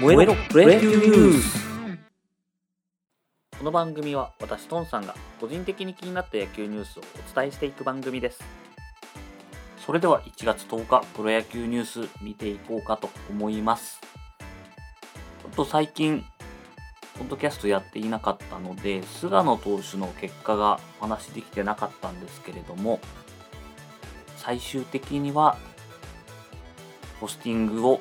燃えろプロ野球ニュースこの番組は私トンさんが個人的に気になった野球ニュースをお伝えしていく番組です。それでは1月10日プロ野球ニュース見ていこうかと思います。ちょっと最近ポッドキャストやっていなかったので菅野投手の結果がお話できてなかったんですけれども最終的にはポスティングを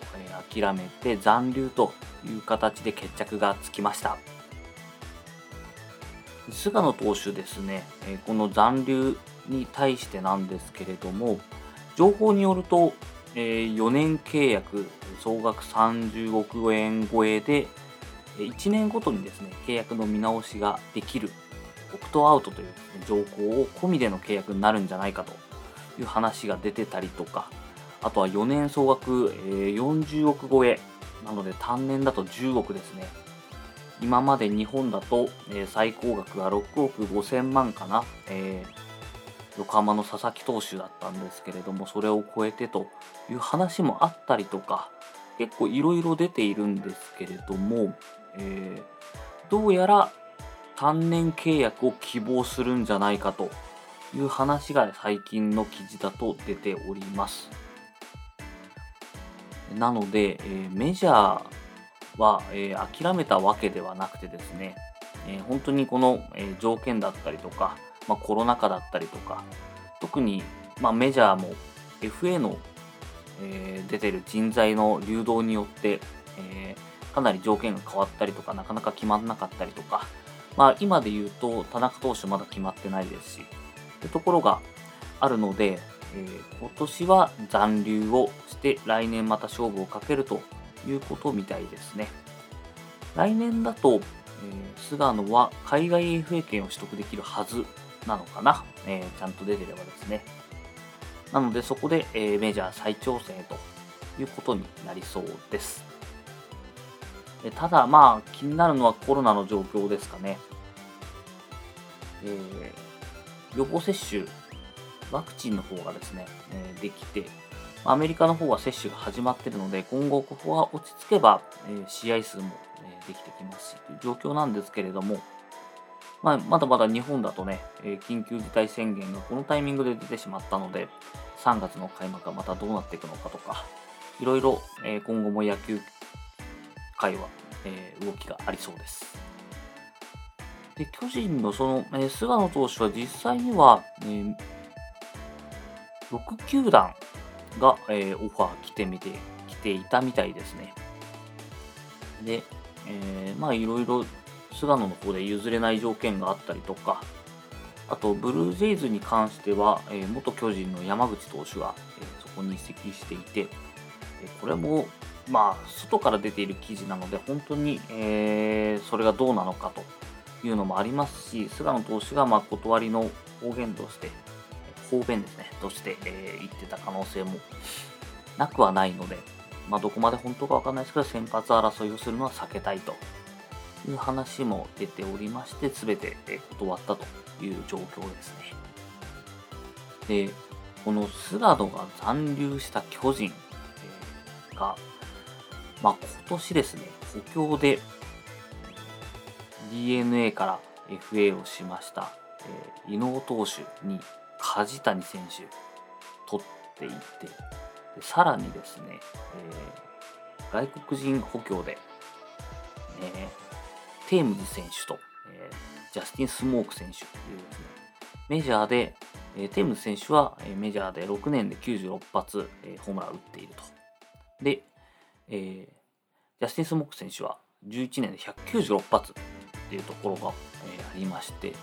諦めて残留という形で決着がつきました。菅野投手ですねこの残留に対してなんですけれども情報によると4年契約総額30億円超えで1年ごとにですね契約の見直しができるオプトアウトという、ね、条項を込みでの契約になるんじゃないかという話が出てたりとかあとは4年総額、えー、40億超え。なので単年だと10億ですね。今まで日本だと、えー、最高額が6億5千万かな、えー、横浜の佐々木投手だったんですけれどもそれを超えてという話もあったりとか結構いろいろ出ているんですけれども、えー、どうやら単年契約を希望するんじゃないかという話が最近の記事だと出ております。なので、えー、メジャーは、えー、諦めたわけではなくてですね、えー、本当にこの、え条件だったりとか、まあ、コロナ禍だったりとか、特に、まあ、メジャーも FA の、え出てる人材の流動によって、えかなり条件が変わったりとか、なかなか決まんなかったりとか、まあ、今で言うと、田中投手まだ決まってないですし、というところがあるので、えー、今年は残留をして来年また勝負をかけるということみたいですね。来年だと、えー、菅野は海外 FA 権を取得できるはずなのかな、えー、ちゃんと出てればですね。なのでそこで、え、メジャー再挑戦ということになりそうです。ただまあ気になるのはコロナの状況ですかね。えー、予防接種ワクチンの方がですね、えできて、アメリカの方は接種が始まっているので、今後ここが落ち着けば、え試合数も、えできてきますしという状況なんですけれども、まあ、まだまだ日本だとね、え緊急事態宣言がこのタイミングで出てしまったので、3月の開幕がまたどうなっていくのかとか、いろいろ、え今後も野球界は、え動きがありそうです。で巨人のその、え菅野投手は実際には、え、6球団が、えー、オファー来てみて、来ていたみたいですね。で、えー、まあいろいろ菅野の方で譲れない条件があったりとか、あとブルージェイズに関しては、えー、元巨人の山口投手が、え、そこに移籍していて、えこれもまあ外から出ている記事なので本当に、えそれがどうなのかというのもありますし菅野投手がまあ断りの方言として方便ですね、として、えー、言ってた可能性もなくはないので、まあ、どこまで本当かわかんないですけど、先発争いをするのは避けたいという話も出ておりまして、すべて断ったという状況ですね。で、この菅野が残留した巨人が、まあ、今年ですね、補強で DNA から FA をしました、えー、伊能投手に梶谷選手取っていてでさらにですね、えー、外国人補強で、えー、テームズ選手と、えー、ジャスティン・スモーク選手というですねメジャーで、えテームズ選手はメジャーで6年で96発、えホームラン打っていると。で、えジャスティン・スモーク選手は11年で196発っていうところが、えありまして、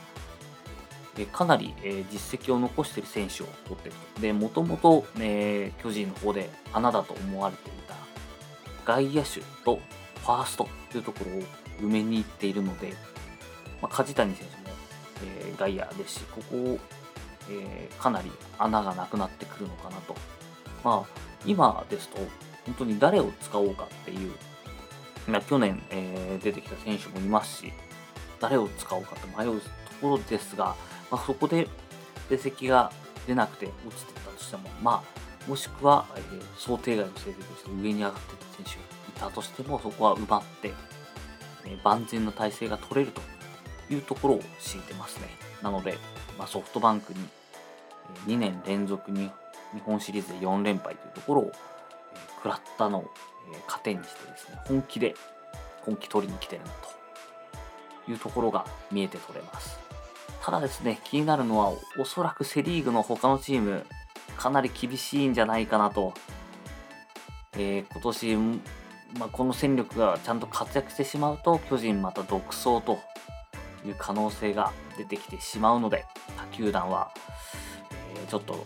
かなり、え実績を残している選手を取っていると。で、もともと、え巨人の方で穴だと思われていた外野手とファーストというところを埋めに行っているので、まあ、梶谷選手も、え、外野ですし、ここを、え、かなり穴がなくなってくるのかなと。まあ、今ですと、本当に誰を使おうかっていう、ま、去年、え、出てきた選手もいますし、誰を使おうかと迷うところですが、まあ、そこで成績が出なくて落ちてたとしても、まあ、もしくは、えー、想定外の成績として上に上がってた選手がいたとしてもそこは奪って、え万全の体制が取れるというところを敷いてますね。なので、まあ、ソフトバンクに2年連続に日本シリーズで4連敗というところを、食らったのを、糧にしてですね、本気で本気取りに来てるなというところが見えて取れます。ただですね、気になるのはおそらくセ・リーグの他のチーム、かなり厳しいんじゃないかなと。えー、今年、まあ、この戦力がちゃんと活躍してしまうと、巨人また独走という可能性が出てきてしまうので、他球団は、えー、ちょっと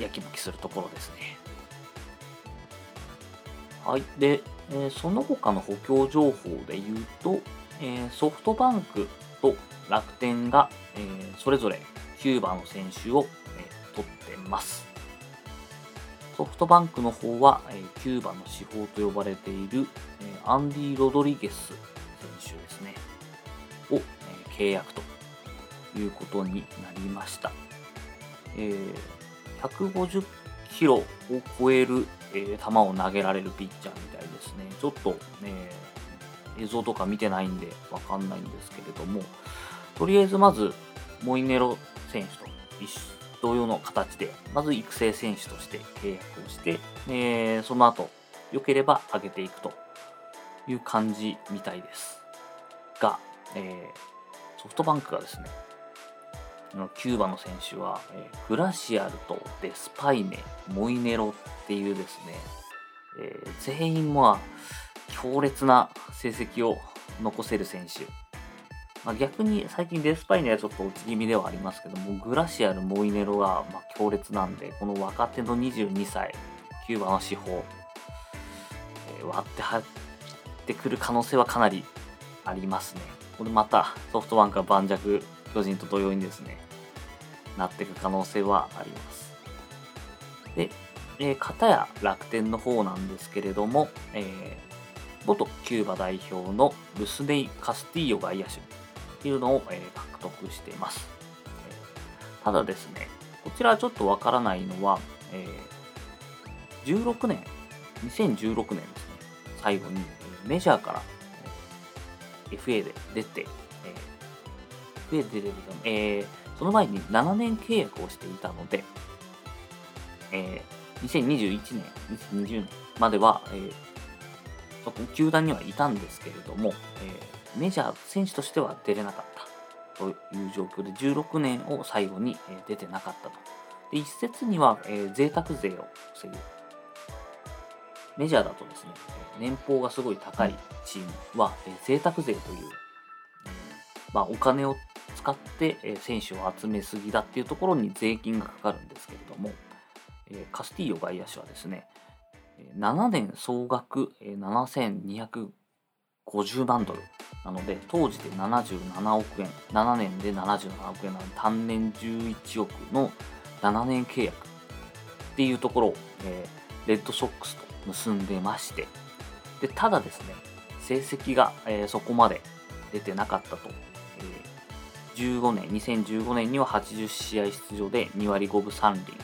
やきもきするところですね。はい。で、えー、その他の補強情報で言うと、えー、ソフトバンクと楽天が、えー、それぞれキューバの選手を、え取ってます。ソフトバンクの方は、えキューバの司法と呼ばれている、えアンディ・ロドリゲス選手ですね、を、え契約ということになりました。え150キロを超える、え球を投げられるピッチャーみたいですね。ちょっと、ね、映像とか見てないんでわかんないんですけれども、とりあえずまず、モイネロ選手と一同様の形で、まず育成選手として契約をして、えー、その後、良ければ上げていくという感じみたいです。が、えー、ソフトバンクがですね、キューバの選手は、えー、グラシアルとデスパイネ、モイネロっていうですね、えー、全員まあ強烈な成績を残せる選手。まあ、逆に最近デスパイネはちょっと落ち気味ではありますけども、グラシアル、モイネロがま強烈なんで、この若手の22歳、キューバの司法、えー、割って入ってくる可能性はかなりありますね。これまたソフトバンクは盤石巨人と同様にですね、なっていく可能性はあります。で、えー、片や楽天の方なんですけれども、えー、元キューバ代表のルスネイ・カスティーヨ外野手っていうのを、え、獲得しています。ただですね、こちらはちょっとわからないのは、え、16年、2016年ですね、最後にメジャーから FA で出て、え増えてるけど、えー、その前に7年契約をしていたので、えー、2021年、2020年までは、えー、そこ球団にはいたんですけれども、えー、メジャー選手としては出れなかったという状況で、16年を最後に、出てなかったと。で一説には、えー、贅沢税を防ぐ。メジャーだとですね、年俸がすごい高いチームは、えー、贅沢税という、まあ、お金を使って選手を集めすぎだっていうところに税金がかかるんですけれども、カスティーヨ外野手はですね、7年総額7250 50万ドル。なので、当時で77億円、7年で77億円。なので、単年11億の7年契約。っていうところを、えレッドソックスと結んでまして、でただですね、成績が、えそこまで出てなかったと。2015年、2015年には80試合出場で2割5分3厘、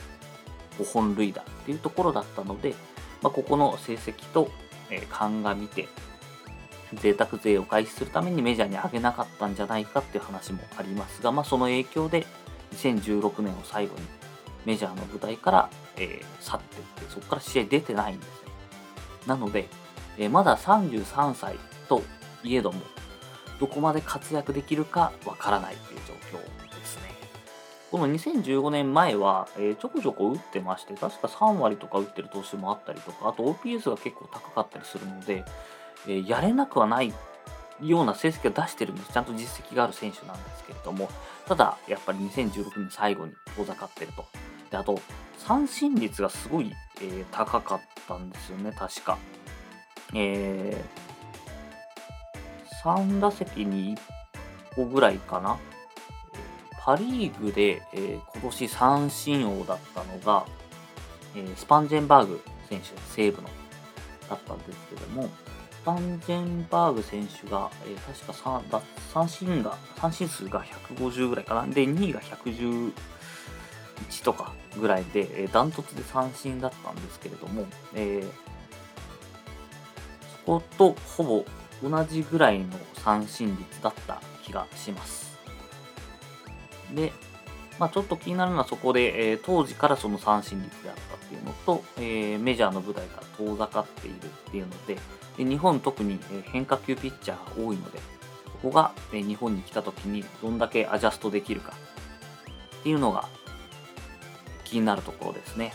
5本塁打っていうところだったので、まあ、ここの成績と、えー、鑑みて、贅沢税を回避するためにメジャーに上げなかったんじゃないかっていう話もありますが、まあ、その影響で2016年を最後にメジャーの舞台から、えー、去っていって、そこから試合出てないんですね。なので、えー、まだ33歳といえども、どこまで活躍できるかわからないという状況ですね。この2015年前は、えー、ちょこちょこ打ってまして、確か3割とか打ってる投手もあったりとか、あと OPS が結構高かったりするので、えー、やれなくはないような成績を出してるんです。ちゃんと実績がある選手なんですけれども、ただ、やっぱり2016年最後に遠ざかってると。で、あと、三振率がすごい、えー、高かったんですよね、確か。えー、3打席に1個ぐらいかな。パ・リーグで、えー、今年三振王だったのが、えー、スパンジェンバーグ選手、西武の、だったんですけども、スパンジェンバーグ選手が、えー、確か3三振が、三振数が150ぐらいかな。で、2位が111とかぐらいで、えー、ダントツで三振だったんですけれども、えー、そことほぼ同じぐらいの三振率だった気がします。で、まあ、ちょっと気になるのはそこで、えー、当時からその三振率であったっていうのと、えー、メジャーの舞台から遠ざかっているっていうので、で日本特に変化球ピッチャーが多いので、ここが日本に来た時にどんだけアジャストできるかっていうのが気になるところですね。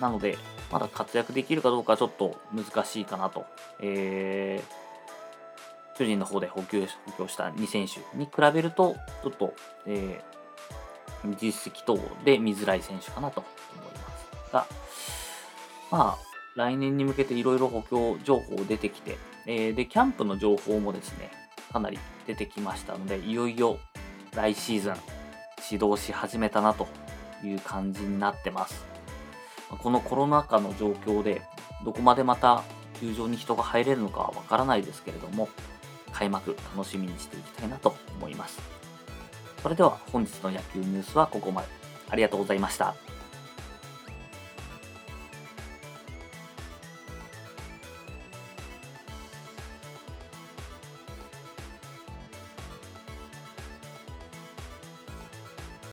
なので、まだ活躍できるかどうかちょっと難しいかなと。えー、巨人の方で補強補強した2選手に比べると、ちょっと、えー、実績等で見づらい選手かなと思いますが、まあ、来年に向けていろいろ補強情報出てきて、えー、で、キャンプの情報もですね、かなり出てきましたので、いよいよ来シーズン指導し始めたなという感じになってます。このコロナ禍の状況で、どこまでまた球場に人が入れるのかはわからないですけれども、開幕楽しみにしていきたいなと思います。それでは本日の野球ニュースはここまで。ありがとうございました。